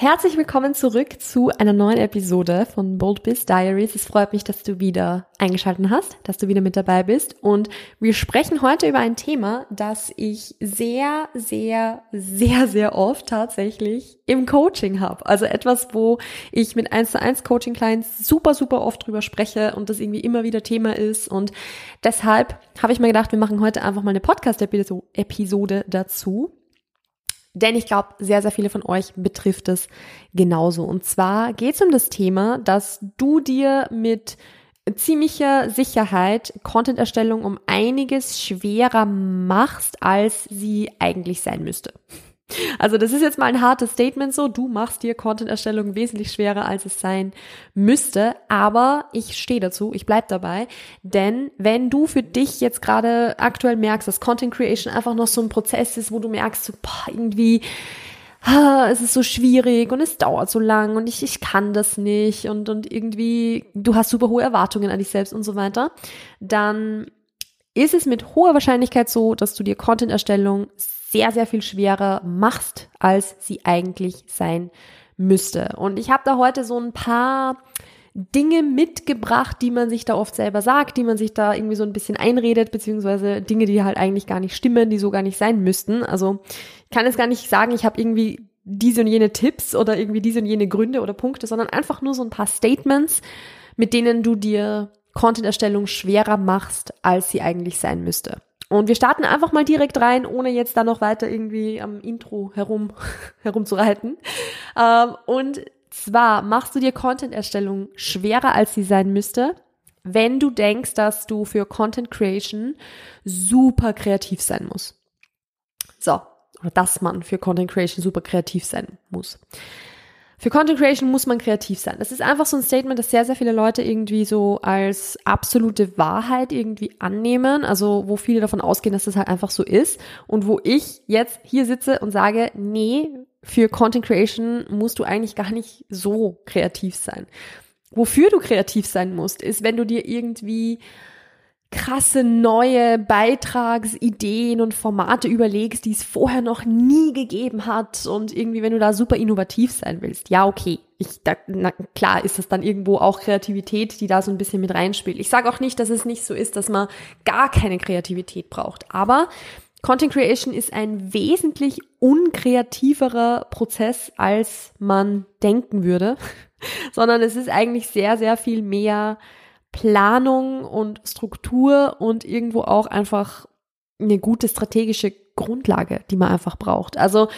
Herzlich willkommen zurück zu einer neuen Episode von Bold Biz Diaries. Es freut mich, dass du wieder eingeschaltet hast, dass du wieder mit dabei bist. Und wir sprechen heute über ein Thema, das ich sehr, sehr, sehr, sehr oft tatsächlich im Coaching habe. Also etwas, wo ich mit 1 zu 1 Coaching Clients super, super oft drüber spreche und das irgendwie immer wieder Thema ist. Und deshalb habe ich mir gedacht, wir machen heute einfach mal eine Podcast-Episode dazu denn ich glaube, sehr, sehr viele von euch betrifft es genauso. Und zwar geht es um das Thema, dass du dir mit ziemlicher Sicherheit Content-Erstellung um einiges schwerer machst, als sie eigentlich sein müsste. Also das ist jetzt mal ein hartes Statement so, du machst dir Content-Erstellung wesentlich schwerer, als es sein müsste, aber ich stehe dazu, ich bleib dabei, denn wenn du für dich jetzt gerade aktuell merkst, dass Content Creation einfach noch so ein Prozess ist, wo du merkst, so, boah, irgendwie es ist so schwierig und es dauert so lang und ich, ich kann das nicht und, und irgendwie du hast super hohe Erwartungen an dich selbst und so weiter, dann ist es mit hoher Wahrscheinlichkeit so, dass du dir Content-Erstellung sehr, sehr viel schwerer machst, als sie eigentlich sein müsste. Und ich habe da heute so ein paar Dinge mitgebracht, die man sich da oft selber sagt, die man sich da irgendwie so ein bisschen einredet, beziehungsweise Dinge, die halt eigentlich gar nicht stimmen, die so gar nicht sein müssten. Also ich kann jetzt gar nicht sagen, ich habe irgendwie diese und jene Tipps oder irgendwie diese und jene Gründe oder Punkte, sondern einfach nur so ein paar Statements, mit denen du dir Content-Erstellung schwerer machst, als sie eigentlich sein müsste. Und wir starten einfach mal direkt rein, ohne jetzt da noch weiter irgendwie am Intro herum, herumzureiten. Ähm, und zwar machst du dir Content-Erstellung schwerer, als sie sein müsste, wenn du denkst, dass du für Content Creation super kreativ sein musst. So, oder dass man für Content Creation super kreativ sein muss. Für Content Creation muss man kreativ sein. Das ist einfach so ein Statement, das sehr, sehr viele Leute irgendwie so als absolute Wahrheit irgendwie annehmen. Also wo viele davon ausgehen, dass das halt einfach so ist. Und wo ich jetzt hier sitze und sage, nee, für Content Creation musst du eigentlich gar nicht so kreativ sein. Wofür du kreativ sein musst, ist, wenn du dir irgendwie krasse neue Beitragsideen und Formate überlegst, die es vorher noch nie gegeben hat und irgendwie, wenn du da super innovativ sein willst, ja, okay. Ich, da, na, klar ist das dann irgendwo auch Kreativität, die da so ein bisschen mit reinspielt. Ich sage auch nicht, dass es nicht so ist, dass man gar keine Kreativität braucht, aber Content Creation ist ein wesentlich unkreativerer Prozess, als man denken würde, sondern es ist eigentlich sehr, sehr viel mehr Planung und Struktur und irgendwo auch einfach eine gute strategische Grundlage, die man einfach braucht. Also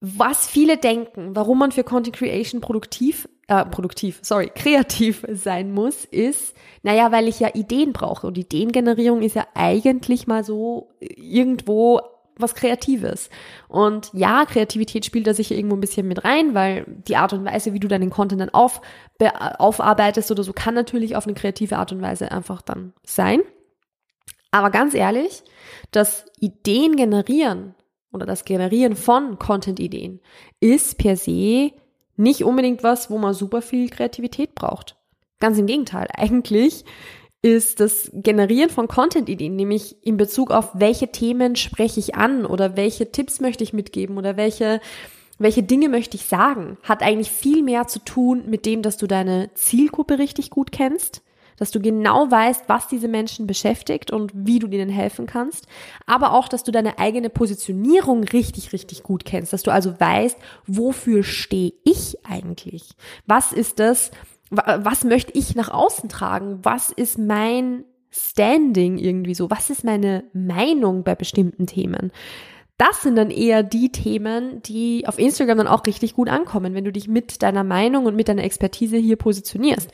was viele denken, warum man für Content Creation produktiv, äh, produktiv, sorry, kreativ sein muss, ist, naja, weil ich ja Ideen brauche. Und Ideengenerierung ist ja eigentlich mal so irgendwo was Kreatives. Und ja, Kreativität spielt da sicher irgendwo ein bisschen mit rein, weil die Art und Weise, wie du deinen Content dann auf, aufarbeitest oder so, kann natürlich auf eine kreative Art und Weise einfach dann sein. Aber ganz ehrlich, das Ideen generieren oder das Generieren von Content-Ideen ist per se nicht unbedingt was, wo man super viel Kreativität braucht. Ganz im Gegenteil. Eigentlich ist das Generieren von Content-Ideen, nämlich in Bezug auf welche Themen spreche ich an oder welche Tipps möchte ich mitgeben oder welche, welche Dinge möchte ich sagen, hat eigentlich viel mehr zu tun mit dem, dass du deine Zielgruppe richtig gut kennst, dass du genau weißt, was diese Menschen beschäftigt und wie du ihnen helfen kannst, aber auch, dass du deine eigene Positionierung richtig, richtig gut kennst, dass du also weißt, wofür stehe ich eigentlich? Was ist das, was möchte ich nach außen tragen? Was ist mein Standing irgendwie so? Was ist meine Meinung bei bestimmten Themen? Das sind dann eher die Themen, die auf Instagram dann auch richtig gut ankommen, wenn du dich mit deiner Meinung und mit deiner Expertise hier positionierst.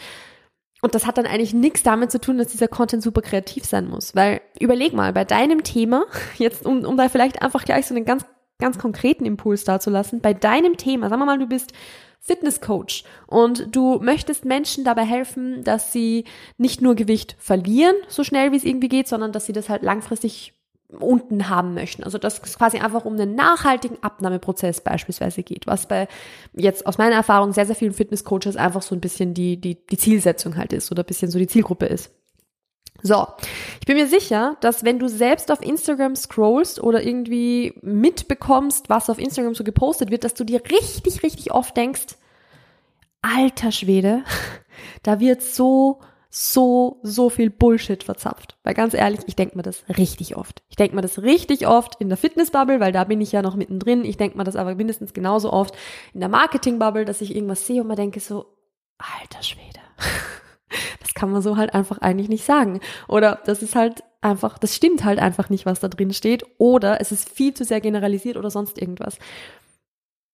Und das hat dann eigentlich nichts damit zu tun, dass dieser Content super kreativ sein muss. Weil überleg mal, bei deinem Thema, jetzt um, um da vielleicht einfach gleich so einen ganz, ganz konkreten Impuls dazulassen, bei deinem Thema, sagen wir mal, du bist Fitnesscoach und du möchtest Menschen dabei helfen, dass sie nicht nur Gewicht verlieren, so schnell wie es irgendwie geht, sondern dass sie das halt langfristig unten haben möchten. Also dass es quasi einfach um einen nachhaltigen Abnahmeprozess beispielsweise geht, was bei jetzt aus meiner Erfahrung sehr, sehr vielen Fitnesscoaches einfach so ein bisschen die, die, die Zielsetzung halt ist oder ein bisschen so die Zielgruppe ist. So, ich bin mir sicher, dass wenn du selbst auf Instagram scrollst oder irgendwie mitbekommst, was auf Instagram so gepostet wird, dass du dir richtig, richtig oft denkst, alter Schwede, da wird so so, so viel Bullshit verzapft. Weil ganz ehrlich, ich denke mir das richtig oft. Ich denke mir das richtig oft in der Fitnessbubble, weil da bin ich ja noch mittendrin. Ich denke mir das aber mindestens genauso oft in der Marketingbubble, dass ich irgendwas sehe und mir denke so, alter Schwede. Das kann man so halt einfach eigentlich nicht sagen. Oder das ist halt einfach, das stimmt halt einfach nicht, was da drin steht. Oder es ist viel zu sehr generalisiert oder sonst irgendwas.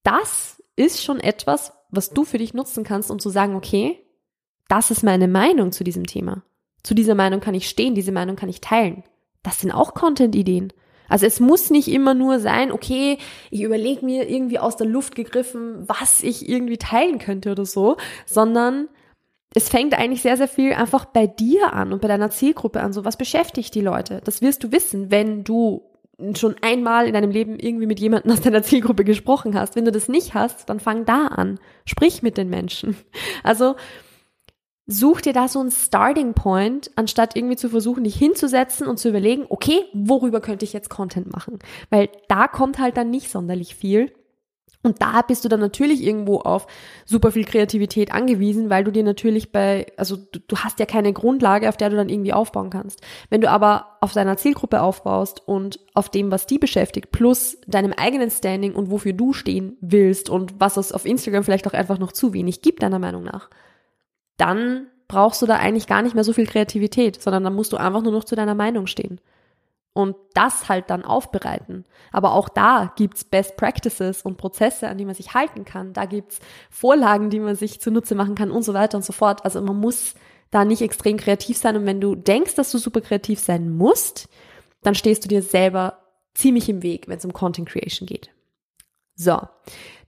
Das ist schon etwas, was du für dich nutzen kannst, um zu sagen, okay, das ist meine Meinung zu diesem Thema. Zu dieser Meinung kann ich stehen, diese Meinung kann ich teilen. Das sind auch Content-Ideen. Also es muss nicht immer nur sein, okay, ich überlege mir irgendwie aus der Luft gegriffen, was ich irgendwie teilen könnte oder so, sondern es fängt eigentlich sehr, sehr viel einfach bei dir an und bei deiner Zielgruppe an. So, was beschäftigt die Leute? Das wirst du wissen, wenn du schon einmal in deinem Leben irgendwie mit jemandem aus deiner Zielgruppe gesprochen hast. Wenn du das nicht hast, dann fang da an. Sprich mit den Menschen. Also, Such dir da so einen Starting Point, anstatt irgendwie zu versuchen, dich hinzusetzen und zu überlegen, okay, worüber könnte ich jetzt Content machen? Weil da kommt halt dann nicht sonderlich viel. Und da bist du dann natürlich irgendwo auf super viel Kreativität angewiesen, weil du dir natürlich bei, also du, du, hast ja keine Grundlage, auf der du dann irgendwie aufbauen kannst. Wenn du aber auf deiner Zielgruppe aufbaust und auf dem, was die beschäftigt, plus deinem eigenen Standing und wofür du stehen willst und was es auf Instagram vielleicht auch einfach noch zu wenig gibt, deiner Meinung nach, dann brauchst du da eigentlich gar nicht mehr so viel Kreativität, sondern dann musst du einfach nur noch zu deiner Meinung stehen. Und das halt dann aufbereiten. Aber auch da gibt's Best Practices und Prozesse, an die man sich halten kann. Da gibt's Vorlagen, die man sich zunutze machen kann und so weiter und so fort. Also man muss da nicht extrem kreativ sein. Und wenn du denkst, dass du super kreativ sein musst, dann stehst du dir selber ziemlich im Weg, wenn es um Content Creation geht. So,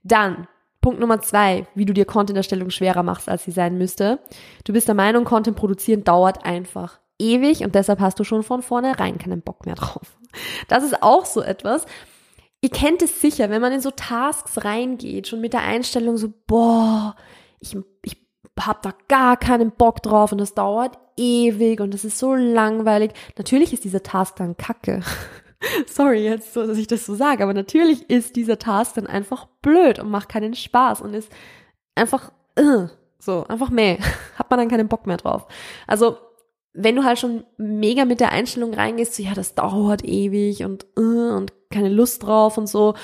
dann Punkt Nummer zwei, wie du dir Content-Erstellung schwerer machst, als sie sein müsste. Du bist der Meinung, Content produzieren dauert einfach ewig und deshalb hast du schon von vornherein keinen Bock mehr drauf. Das ist auch so etwas. Ihr kennt es sicher, wenn man in so Tasks reingeht, schon mit der Einstellung so, boah, ich, ich hab da gar keinen Bock drauf und das dauert ewig und das ist so langweilig. Natürlich ist dieser Task dann kacke. Sorry jetzt, so, dass ich das so sage, aber natürlich ist dieser Task dann einfach blöd und macht keinen Spaß und ist einfach uh, so, einfach meh. Hat man dann keinen Bock mehr drauf. Also, wenn du halt schon mega mit der Einstellung reingehst, so, ja, das dauert ewig und uh, und keine Lust drauf und so,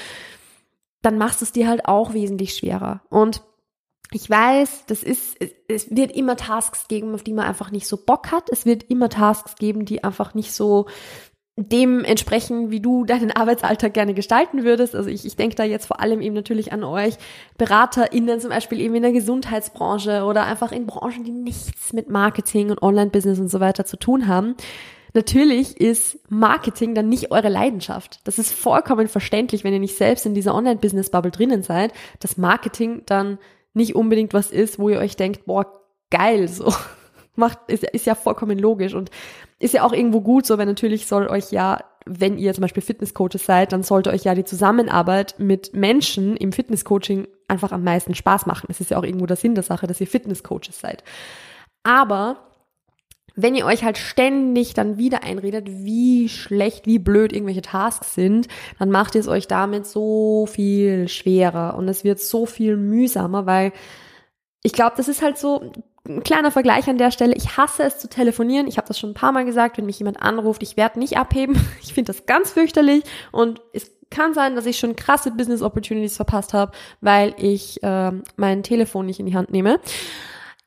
dann machst du es dir halt auch wesentlich schwerer. Und ich weiß, das ist, es wird immer Tasks geben, auf die man einfach nicht so Bock hat. Es wird immer Tasks geben, die einfach nicht so dem entsprechen, wie du deinen Arbeitsalltag gerne gestalten würdest. Also ich, ich denke da jetzt vor allem eben natürlich an euch BeraterInnen, zum Beispiel eben in der Gesundheitsbranche oder einfach in Branchen, die nichts mit Marketing und Online-Business und so weiter zu tun haben. Natürlich ist Marketing dann nicht eure Leidenschaft. Das ist vollkommen verständlich, wenn ihr nicht selbst in dieser Online-Business-Bubble drinnen seid, dass Marketing dann nicht unbedingt was ist, wo ihr euch denkt, boah, geil, so macht, ist, ist ja vollkommen logisch und ist ja auch irgendwo gut so, weil natürlich soll euch ja, wenn ihr zum Beispiel Fitnesscoaches seid, dann sollte euch ja die Zusammenarbeit mit Menschen im Fitnesscoaching einfach am meisten Spaß machen. Das ist ja auch irgendwo der Sinn der Sache, dass ihr Fitnesscoaches seid. Aber wenn ihr euch halt ständig dann wieder einredet, wie schlecht, wie blöd irgendwelche Tasks sind, dann macht ihr es euch damit so viel schwerer und es wird so viel mühsamer, weil ich glaube, das ist halt so, ein kleiner Vergleich an der Stelle. Ich hasse es zu telefonieren. Ich habe das schon ein paar Mal gesagt, wenn mich jemand anruft, ich werde nicht abheben. Ich finde das ganz fürchterlich und es kann sein, dass ich schon krasse Business Opportunities verpasst habe, weil ich äh, mein Telefon nicht in die Hand nehme.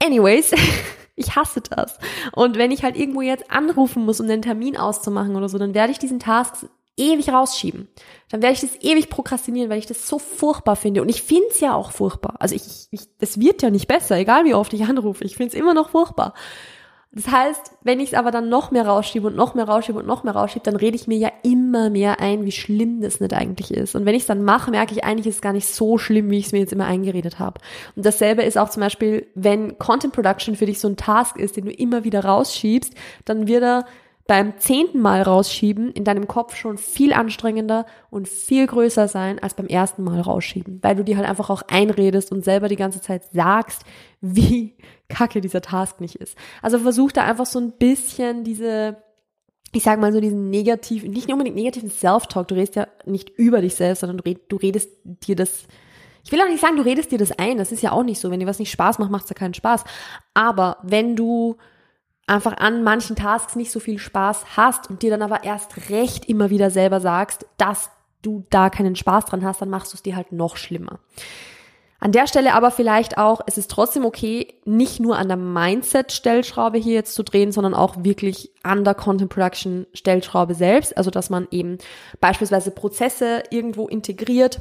Anyways, ich hasse das. Und wenn ich halt irgendwo jetzt anrufen muss, um den Termin auszumachen oder so, dann werde ich diesen Task ewig rausschieben. Dann werde ich das ewig prokrastinieren, weil ich das so furchtbar finde. Und ich finde es ja auch furchtbar. Also ich, ich, es wird ja nicht besser, egal wie oft ich anrufe. Ich finde es immer noch furchtbar. Das heißt, wenn ich es aber dann noch mehr rausschiebe und noch mehr rausschiebe und noch mehr rausschiebe, dann rede ich mir ja immer mehr ein, wie schlimm das nicht eigentlich ist. Und wenn ich es dann mache, merke ich eigentlich, ist es gar nicht so schlimm, wie ich es mir jetzt immer eingeredet habe. Und dasselbe ist auch zum Beispiel, wenn Content Production für dich so ein Task ist, den du immer wieder rausschiebst, dann wird er beim zehnten Mal rausschieben in deinem Kopf schon viel anstrengender und viel größer sein als beim ersten Mal rausschieben, weil du dir halt einfach auch einredest und selber die ganze Zeit sagst, wie kacke dieser Task nicht ist. Also versuch da einfach so ein bisschen diese, ich sag mal so diesen negativen, nicht unbedingt negativen Self-Talk, du redest ja nicht über dich selbst, sondern du redest dir das ich will auch nicht sagen, du redest dir das ein, das ist ja auch nicht so. Wenn dir was nicht Spaß macht, macht es ja keinen Spaß. Aber wenn du einfach an manchen Tasks nicht so viel Spaß hast und dir dann aber erst recht immer wieder selber sagst, dass du da keinen Spaß dran hast, dann machst du es dir halt noch schlimmer. An der Stelle aber vielleicht auch, es ist trotzdem okay, nicht nur an der Mindset-Stellschraube hier jetzt zu drehen, sondern auch wirklich an der Content Production-Stellschraube selbst. Also, dass man eben beispielsweise Prozesse irgendwo integriert,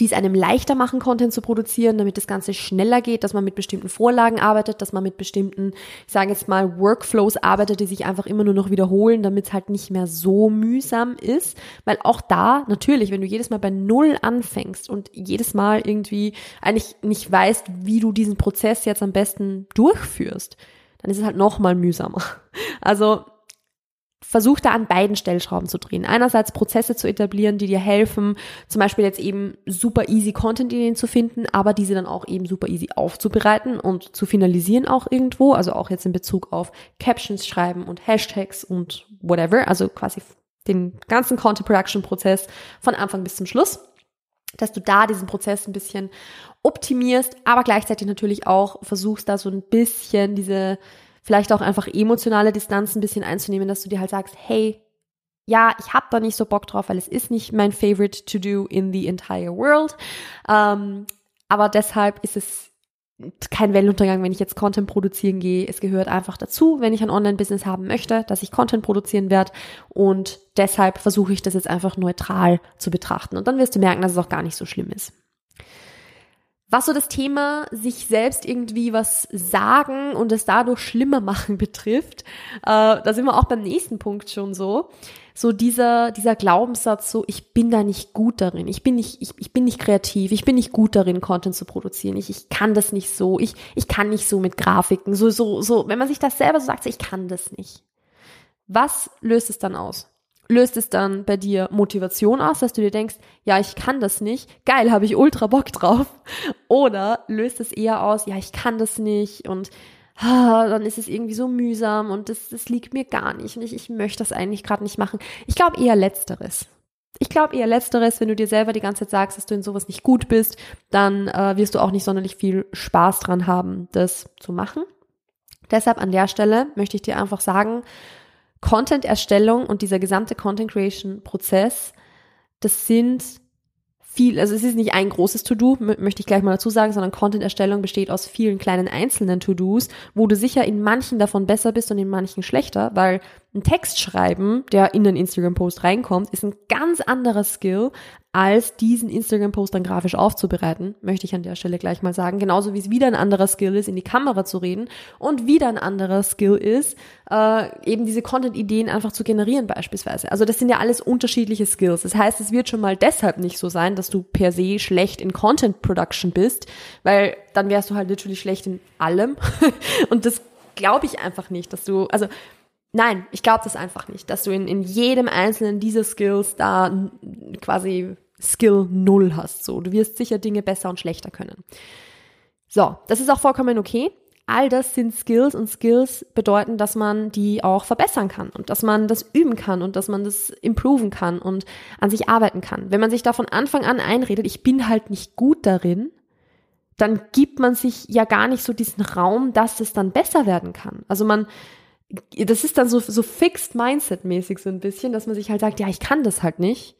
die es einem leichter machen, Content zu produzieren, damit das Ganze schneller geht, dass man mit bestimmten Vorlagen arbeitet, dass man mit bestimmten, ich sage jetzt mal, Workflows arbeitet, die sich einfach immer nur noch wiederholen, damit es halt nicht mehr so mühsam ist. Weil auch da, natürlich, wenn du jedes Mal bei Null anfängst und jedes Mal irgendwie eigentlich nicht weißt, wie du diesen Prozess jetzt am besten durchführst, dann ist es halt noch mal mühsamer. Also versuch da an beiden Stellschrauben zu drehen. Einerseits Prozesse zu etablieren, die dir helfen, zum Beispiel jetzt eben super easy Content-Ideen zu finden, aber diese dann auch eben super easy aufzubereiten und zu finalisieren auch irgendwo, also auch jetzt in Bezug auf Captions schreiben und Hashtags und whatever, also quasi den ganzen Content Production Prozess von Anfang bis zum Schluss, dass du da diesen Prozess ein bisschen optimierst, aber gleichzeitig natürlich auch versuchst da so ein bisschen diese vielleicht auch einfach emotionale Distanz ein bisschen einzunehmen, dass du dir halt sagst, hey, ja, ich habe da nicht so Bock drauf, weil es ist nicht mein favorite to do in the entire world. Ähm, aber deshalb ist es kein Weltuntergang, wenn ich jetzt Content produzieren gehe. Es gehört einfach dazu, wenn ich ein Online-Business haben möchte, dass ich Content produzieren werde. Und deshalb versuche ich das jetzt einfach neutral zu betrachten. Und dann wirst du merken, dass es auch gar nicht so schlimm ist. Was so das Thema sich selbst irgendwie was sagen und es dadurch schlimmer machen betrifft, äh, da sind wir auch beim nächsten Punkt schon so. So dieser, dieser Glaubenssatz, so ich bin da nicht gut darin, ich bin nicht, ich, ich bin nicht kreativ, ich bin nicht gut darin, Content zu produzieren, ich, ich kann das nicht so, ich, ich kann nicht so mit Grafiken, so, so, so, wenn man sich das selber so sagt, so, ich kann das nicht. Was löst es dann aus? Löst es dann bei dir Motivation aus, dass du dir denkst, ja, ich kann das nicht, geil, habe ich ultra Bock drauf. Oder löst es eher aus, ja, ich kann das nicht und ah, dann ist es irgendwie so mühsam und das, das liegt mir gar nicht und ich, ich möchte das eigentlich gerade nicht machen. Ich glaube eher letzteres. Ich glaube eher letzteres, wenn du dir selber die ganze Zeit sagst, dass du in sowas nicht gut bist, dann äh, wirst du auch nicht sonderlich viel Spaß dran haben, das zu machen. Deshalb an der Stelle möchte ich dir einfach sagen, Content-Erstellung und dieser gesamte Content-Creation-Prozess, das sind viel, also es ist nicht ein großes To-Do, möchte ich gleich mal dazu sagen, sondern Content-Erstellung besteht aus vielen kleinen einzelnen To-Dos, wo du sicher in manchen davon besser bist und in manchen schlechter, weil ein Text schreiben, der in den Instagram-Post reinkommt, ist ein ganz anderer Skill, als diesen Instagram-Post dann grafisch aufzubereiten, möchte ich an der Stelle gleich mal sagen. Genauso wie es wieder ein anderer Skill ist, in die Kamera zu reden und wieder ein anderer Skill ist, äh, eben diese Content-Ideen einfach zu generieren beispielsweise. Also das sind ja alles unterschiedliche Skills. Das heißt, es wird schon mal deshalb nicht so sein, dass du per se schlecht in Content-Production bist, weil dann wärst du halt natürlich schlecht in allem. und das glaube ich einfach nicht, dass du, also Nein, ich glaube das einfach nicht, dass du in, in jedem einzelnen dieser Skills da quasi Skill null hast. So, du wirst sicher Dinge besser und schlechter können. So, das ist auch vollkommen okay. All das sind Skills und Skills bedeuten, dass man die auch verbessern kann und dass man das üben kann und dass man das improven kann und an sich arbeiten kann. Wenn man sich da von Anfang an einredet, ich bin halt nicht gut darin, dann gibt man sich ja gar nicht so diesen Raum, dass es dann besser werden kann. Also man, das ist dann so, so fixed Mindset-mäßig so ein bisschen, dass man sich halt sagt, ja, ich kann das halt nicht.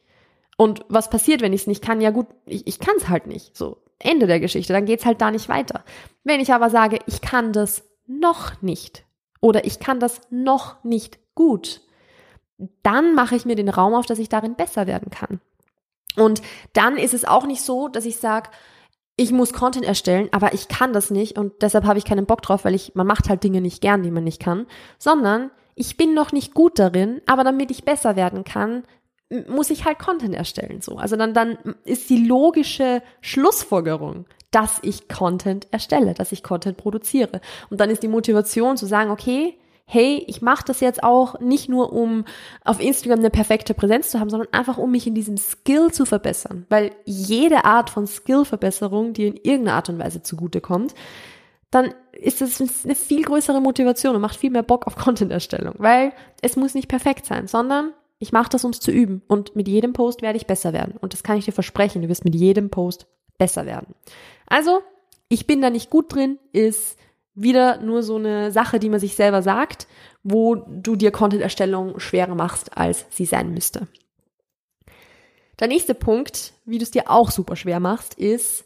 Und was passiert, wenn ich es nicht kann? Ja gut, ich, ich kann es halt nicht. So, Ende der Geschichte. Dann geht's halt da nicht weiter. Wenn ich aber sage, ich kann das noch nicht oder ich kann das noch nicht gut, dann mache ich mir den Raum auf, dass ich darin besser werden kann. Und dann ist es auch nicht so, dass ich sage, ich muss Content erstellen, aber ich kann das nicht und deshalb habe ich keinen Bock drauf, weil ich, man macht halt Dinge nicht gern, die man nicht kann, sondern ich bin noch nicht gut darin, aber damit ich besser werden kann, muss ich halt Content erstellen, so. Also dann, dann ist die logische Schlussfolgerung, dass ich Content erstelle, dass ich Content produziere. Und dann ist die Motivation zu sagen, okay, hey, ich mache das jetzt auch nicht nur, um auf Instagram eine perfekte Präsenz zu haben, sondern einfach, um mich in diesem Skill zu verbessern. Weil jede Art von Skillverbesserung, die in irgendeiner Art und Weise zugutekommt, dann ist das eine viel größere Motivation und macht viel mehr Bock auf Content-Erstellung. Weil es muss nicht perfekt sein, sondern ich mache das, um es zu üben. Und mit jedem Post werde ich besser werden. Und das kann ich dir versprechen. Du wirst mit jedem Post besser werden. Also, ich bin da nicht gut drin, ist wieder nur so eine Sache, die man sich selber sagt, wo du dir Content-Erstellung schwerer machst, als sie sein müsste. Der nächste Punkt, wie du es dir auch super schwer machst, ist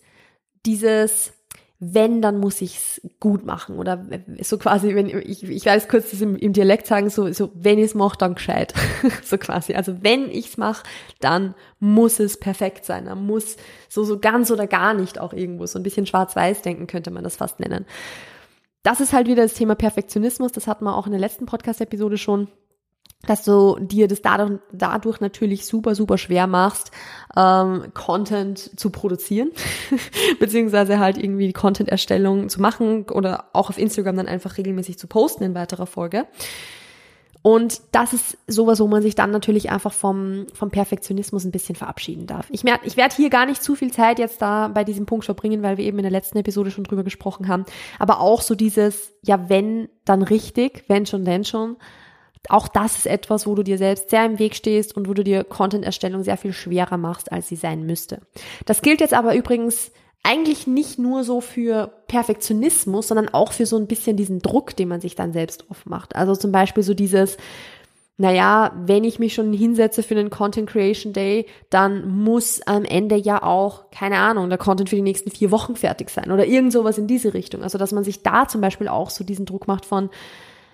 dieses wenn, dann muss ich's gut machen. Oder so quasi, wenn ich, ich weiß kurz das im, im Dialekt sagen, so, so wenn ich's mache, dann gescheit. so quasi. Also wenn ich's mache, dann muss es perfekt sein. Dann muss so, so ganz oder gar nicht auch irgendwo. So ein bisschen schwarz-weiß denken könnte man das fast nennen das ist halt wieder das Thema Perfektionismus. Das hatten wir auch in der letzten Podcast-Episode schon dass du dir das dadurch, dadurch natürlich super, super schwer machst, ähm, Content zu produzieren, beziehungsweise halt irgendwie die Content-Erstellung zu machen oder auch auf Instagram dann einfach regelmäßig zu posten in weiterer Folge. Und das ist sowas, wo man sich dann natürlich einfach vom, vom Perfektionismus ein bisschen verabschieden darf. Ich, mer ich werde hier gar nicht zu viel Zeit jetzt da bei diesem Punkt verbringen, weil wir eben in der letzten Episode schon drüber gesprochen haben. Aber auch so dieses, ja, wenn, dann richtig, wenn schon, denn schon. Auch das ist etwas, wo du dir selbst sehr im Weg stehst und wo du dir Content-Erstellung sehr viel schwerer machst, als sie sein müsste. Das gilt jetzt aber übrigens eigentlich nicht nur so für Perfektionismus, sondern auch für so ein bisschen diesen Druck, den man sich dann selbst oft macht. Also zum Beispiel so dieses, naja, wenn ich mich schon hinsetze für einen Content Creation Day, dann muss am Ende ja auch, keine Ahnung, der Content für die nächsten vier Wochen fertig sein oder irgend sowas in diese Richtung. Also, dass man sich da zum Beispiel auch so diesen Druck macht von,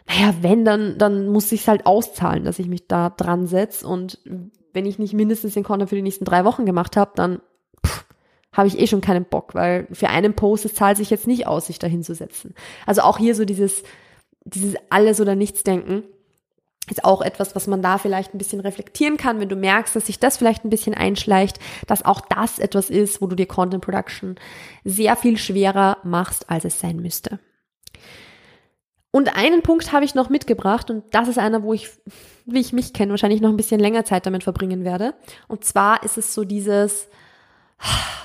naja, wenn, dann, dann muss ich halt auszahlen, dass ich mich da dran setze und wenn ich nicht mindestens den Content für die nächsten drei Wochen gemacht habe, dann habe ich eh schon keinen Bock, weil für einen Post, es zahlt sich jetzt nicht aus, sich da hinzusetzen. Also auch hier so dieses, dieses alles oder nichts denken ist auch etwas, was man da vielleicht ein bisschen reflektieren kann, wenn du merkst, dass sich das vielleicht ein bisschen einschleicht, dass auch das etwas ist, wo du dir Content Production sehr viel schwerer machst, als es sein müsste. Und einen Punkt habe ich noch mitgebracht und das ist einer, wo ich, wie ich mich kenne, wahrscheinlich noch ein bisschen länger Zeit damit verbringen werde. Und zwar ist es so dieses,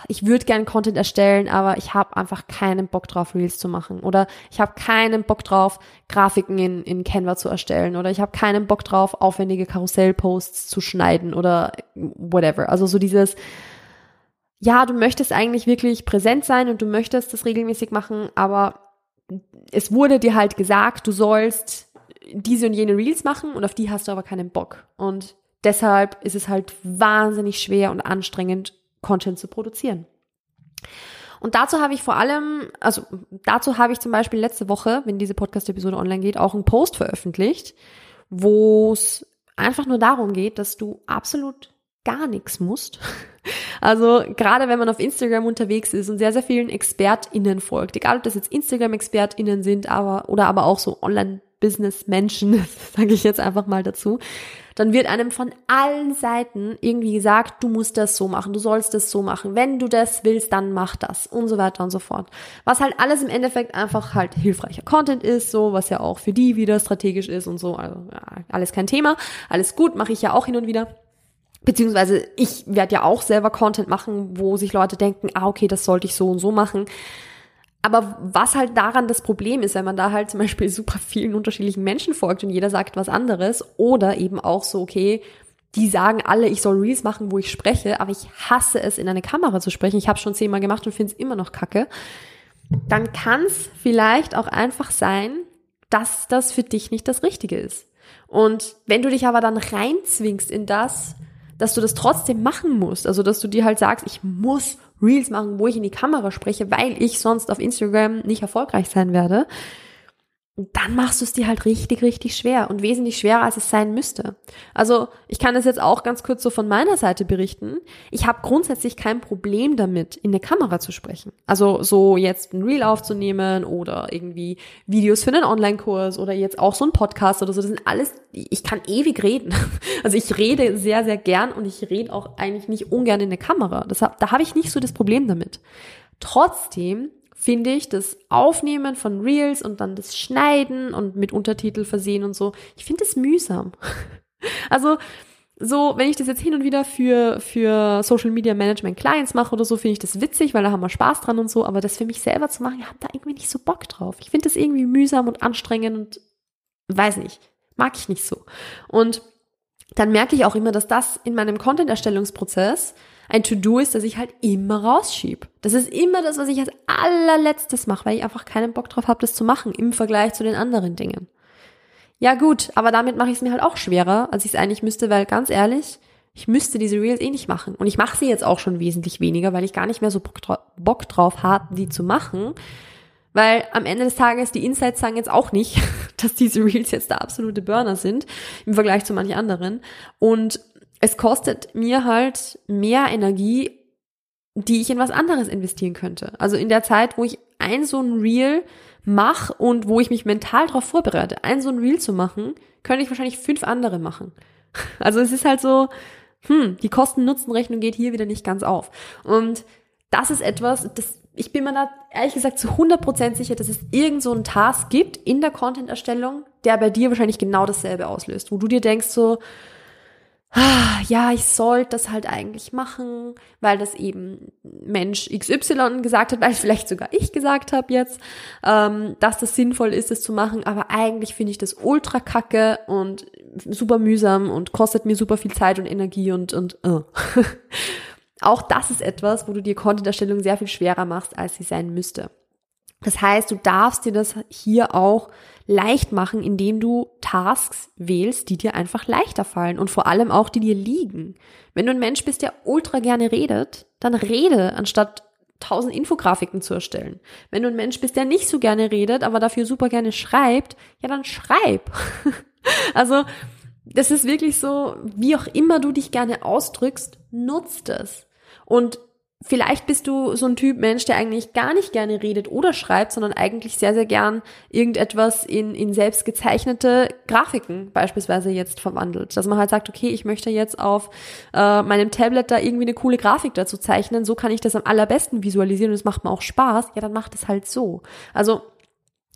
ich würde gern Content erstellen, aber ich habe einfach keinen Bock drauf, Reels zu machen. Oder ich habe keinen Bock drauf, Grafiken in, in Canva zu erstellen. Oder ich habe keinen Bock drauf, aufwendige Karussellposts zu schneiden oder whatever. Also so dieses, ja, du möchtest eigentlich wirklich präsent sein und du möchtest das regelmäßig machen, aber es wurde dir halt gesagt, du sollst diese und jene Reels machen und auf die hast du aber keinen Bock. Und deshalb ist es halt wahnsinnig schwer und anstrengend, Content zu produzieren. Und dazu habe ich vor allem, also dazu habe ich zum Beispiel letzte Woche, wenn diese Podcast-Episode online geht, auch einen Post veröffentlicht, wo es einfach nur darum geht, dass du absolut gar nichts musst. Also gerade wenn man auf Instagram unterwegs ist und sehr, sehr vielen ExpertInnen folgt, egal ob das jetzt Instagram-ExpertInnen sind, aber oder aber auch so Online-Business-Menschen, sage ich jetzt einfach mal dazu, dann wird einem von allen Seiten irgendwie gesagt, du musst das so machen, du sollst das so machen. Wenn du das willst, dann mach das und so weiter und so fort. Was halt alles im Endeffekt einfach halt hilfreicher Content ist, so, was ja auch für die wieder strategisch ist und so. Also ja, alles kein Thema, alles gut, mache ich ja auch hin und wieder. Beziehungsweise ich werde ja auch selber Content machen, wo sich Leute denken, ah, okay, das sollte ich so und so machen. Aber was halt daran das Problem ist, wenn man da halt zum Beispiel super vielen unterschiedlichen Menschen folgt und jeder sagt was anderes oder eben auch so, okay, die sagen alle, ich soll Reels machen, wo ich spreche, aber ich hasse es, in eine Kamera zu sprechen. Ich habe schon zehnmal gemacht und finde es immer noch kacke. Dann kann es vielleicht auch einfach sein, dass das für dich nicht das Richtige ist. Und wenn du dich aber dann reinzwingst in das, dass du das trotzdem machen musst. Also, dass du dir halt sagst, ich muss Reels machen, wo ich in die Kamera spreche, weil ich sonst auf Instagram nicht erfolgreich sein werde dann machst du es dir halt richtig, richtig schwer und wesentlich schwerer, als es sein müsste. Also ich kann das jetzt auch ganz kurz so von meiner Seite berichten. Ich habe grundsätzlich kein Problem damit, in der Kamera zu sprechen. Also so jetzt ein Reel aufzunehmen oder irgendwie Videos für einen Online-Kurs oder jetzt auch so ein Podcast oder so. Das sind alles, ich kann ewig reden. Also ich rede sehr, sehr gern und ich rede auch eigentlich nicht ungern in der Kamera. Das, da habe ich nicht so das Problem damit. Trotzdem finde ich, das Aufnehmen von Reels und dann das Schneiden und mit Untertitel versehen und so, ich finde es mühsam. Also, so, wenn ich das jetzt hin und wieder für, für Social Media Management Clients mache oder so, finde ich das witzig, weil da haben wir Spaß dran und so, aber das für mich selber zu machen, ich habe da irgendwie nicht so Bock drauf. Ich finde das irgendwie mühsam und anstrengend und weiß nicht, mag ich nicht so. Und dann merke ich auch immer, dass das in meinem Content-Erstellungsprozess ein To-Do ist, das ich halt immer rausschieb. Das ist immer das, was ich als allerletztes mache, weil ich einfach keinen Bock drauf habe, das zu machen im Vergleich zu den anderen Dingen. Ja gut, aber damit mache ich es mir halt auch schwerer, als ich es eigentlich müsste, weil ganz ehrlich, ich müsste diese Reels eh nicht machen. Und ich mache sie jetzt auch schon wesentlich weniger, weil ich gar nicht mehr so Bock, drauf, habe, die zu machen. Weil am Ende des Tages, die Insights sagen jetzt auch nicht, dass diese Reels jetzt der absolute Burner sind, im Vergleich zu manchen anderen. Und es kostet mir halt mehr Energie, die ich in was anderes investieren könnte. Also in der Zeit, wo ich ein so ein Reel mache und wo ich mich mental darauf vorbereite, ein so ein Reel zu machen, könnte ich wahrscheinlich fünf andere machen. Also es ist halt so, hm, die Kosten-Nutzen-Rechnung geht hier wieder nicht ganz auf. Und das ist etwas, das, ich bin mir da ehrlich gesagt zu 100% sicher, dass es irgend so einen Task gibt in der Content-Erstellung, der bei dir wahrscheinlich genau dasselbe auslöst, wo du dir denkst so, ja, ich sollte das halt eigentlich machen, weil das eben Mensch XY gesagt hat, weil vielleicht sogar ich gesagt habe jetzt, ähm, dass das sinnvoll ist, es zu machen, aber eigentlich finde ich das ultra kacke und super mühsam und kostet mir super viel Zeit und Energie und, und uh. auch das ist etwas, wo du dir Content-Erstellung sehr viel schwerer machst, als sie sein müsste. Das heißt, du darfst dir das hier auch leicht machen, indem du Tasks wählst, die dir einfach leichter fallen und vor allem auch, die dir liegen. Wenn du ein Mensch bist, der ultra gerne redet, dann rede, anstatt tausend Infografiken zu erstellen. Wenn du ein Mensch bist, der nicht so gerne redet, aber dafür super gerne schreibt, ja, dann schreib. also, das ist wirklich so, wie auch immer du dich gerne ausdrückst, nutzt es. Und Vielleicht bist du so ein Typ Mensch, der eigentlich gar nicht gerne redet oder schreibt, sondern eigentlich sehr, sehr gern irgendetwas in, in selbst gezeichnete Grafiken beispielsweise jetzt verwandelt. Dass man halt sagt, okay, ich möchte jetzt auf äh, meinem Tablet da irgendwie eine coole Grafik dazu zeichnen, so kann ich das am allerbesten visualisieren und es macht mir auch Spaß, ja, dann macht es halt so. Also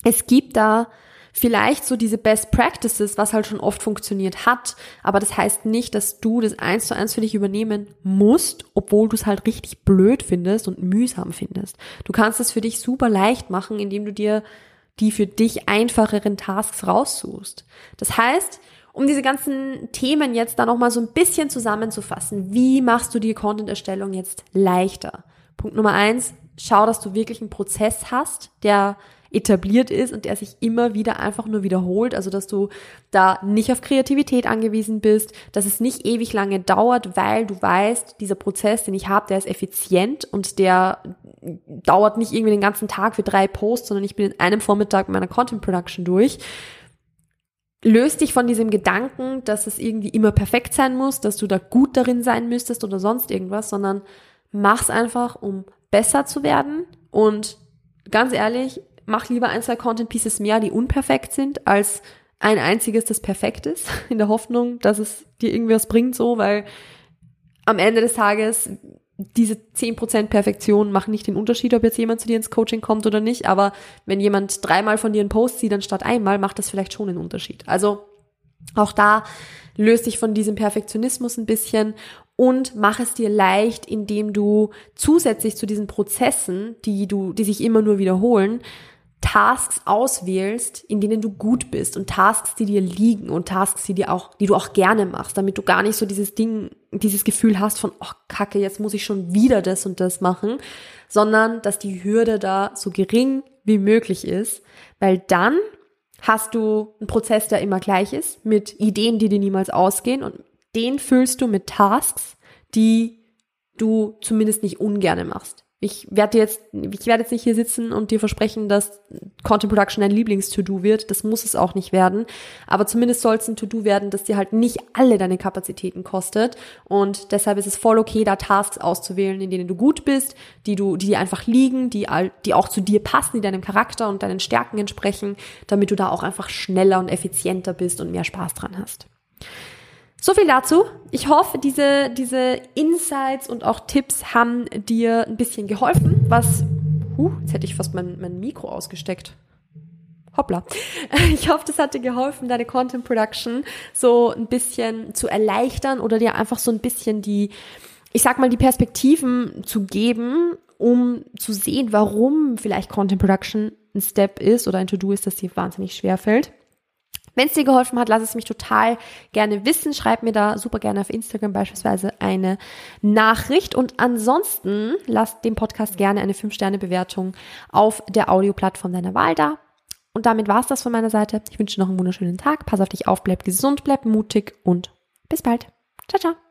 es gibt da vielleicht so diese Best Practices, was halt schon oft funktioniert hat, aber das heißt nicht, dass du das eins zu eins für dich übernehmen musst, obwohl du es halt richtig blöd findest und mühsam findest. Du kannst es für dich super leicht machen, indem du dir die für dich einfacheren Tasks raussuchst. Das heißt, um diese ganzen Themen jetzt da nochmal so ein bisschen zusammenzufassen, wie machst du die Content-Erstellung jetzt leichter? Punkt Nummer eins, schau, dass du wirklich einen Prozess hast, der etabliert ist und der sich immer wieder einfach nur wiederholt. Also, dass du da nicht auf Kreativität angewiesen bist, dass es nicht ewig lange dauert, weil du weißt, dieser Prozess, den ich habe, der ist effizient und der dauert nicht irgendwie den ganzen Tag für drei Posts, sondern ich bin in einem Vormittag meiner Content Production durch löst dich von diesem Gedanken, dass es irgendwie immer perfekt sein muss, dass du da gut darin sein müsstest oder sonst irgendwas, sondern mach's einfach, um besser zu werden. Und ganz ehrlich, mach lieber ein, zwei Content Pieces mehr, die unperfekt sind, als ein einziges, das perfekt ist, in der Hoffnung, dass es dir irgendwas bringt, so, weil am Ende des Tages diese 10% Perfektion machen nicht den Unterschied, ob jetzt jemand zu dir ins Coaching kommt oder nicht, aber wenn jemand dreimal von dir einen Post sieht, anstatt einmal, macht das vielleicht schon einen Unterschied. Also auch da löst dich von diesem Perfektionismus ein bisschen und mach es dir leicht, indem du zusätzlich zu diesen Prozessen, die du, die sich immer nur wiederholen, Tasks auswählst, in denen du gut bist und Tasks, die dir liegen und Tasks, die dir auch, die du auch gerne machst, damit du gar nicht so dieses Ding, dieses Gefühl hast von, oh Kacke, jetzt muss ich schon wieder das und das machen, sondern dass die Hürde da so gering wie möglich ist, weil dann hast du einen Prozess, der immer gleich ist, mit Ideen, die dir niemals ausgehen und den füllst du mit Tasks, die du zumindest nicht ungerne machst. Ich werde jetzt, ich werde jetzt nicht hier sitzen und dir versprechen, dass Content Production dein Lieblings-To-Do wird. Das muss es auch nicht werden. Aber zumindest soll es ein To-Do werden, das dir halt nicht alle deine Kapazitäten kostet. Und deshalb ist es voll okay, da Tasks auszuwählen, in denen du gut bist, die du, die dir einfach liegen, die, die auch zu dir passen, die deinem Charakter und deinen Stärken entsprechen, damit du da auch einfach schneller und effizienter bist und mehr Spaß dran hast. So viel dazu. Ich hoffe, diese, diese Insights und auch Tipps haben dir ein bisschen geholfen, was, huh, jetzt hätte ich fast mein, mein Mikro ausgesteckt. Hoppla. Ich hoffe, das hat dir geholfen, deine Content Production so ein bisschen zu erleichtern oder dir einfach so ein bisschen die, ich sag mal, die Perspektiven zu geben, um zu sehen, warum vielleicht Content Production ein Step ist oder ein To-Do ist, das dir wahnsinnig schwer fällt. Wenn es dir geholfen hat, lass es mich total gerne wissen. Schreib mir da super gerne auf Instagram beispielsweise eine Nachricht. Und ansonsten lass dem Podcast gerne eine 5-Sterne-Bewertung auf der Audioplattform deiner Wahl da. Und damit war's das von meiner Seite. Ich wünsche dir noch einen wunderschönen Tag. Pass auf dich auf, bleib gesund, bleib mutig und bis bald. Ciao, ciao.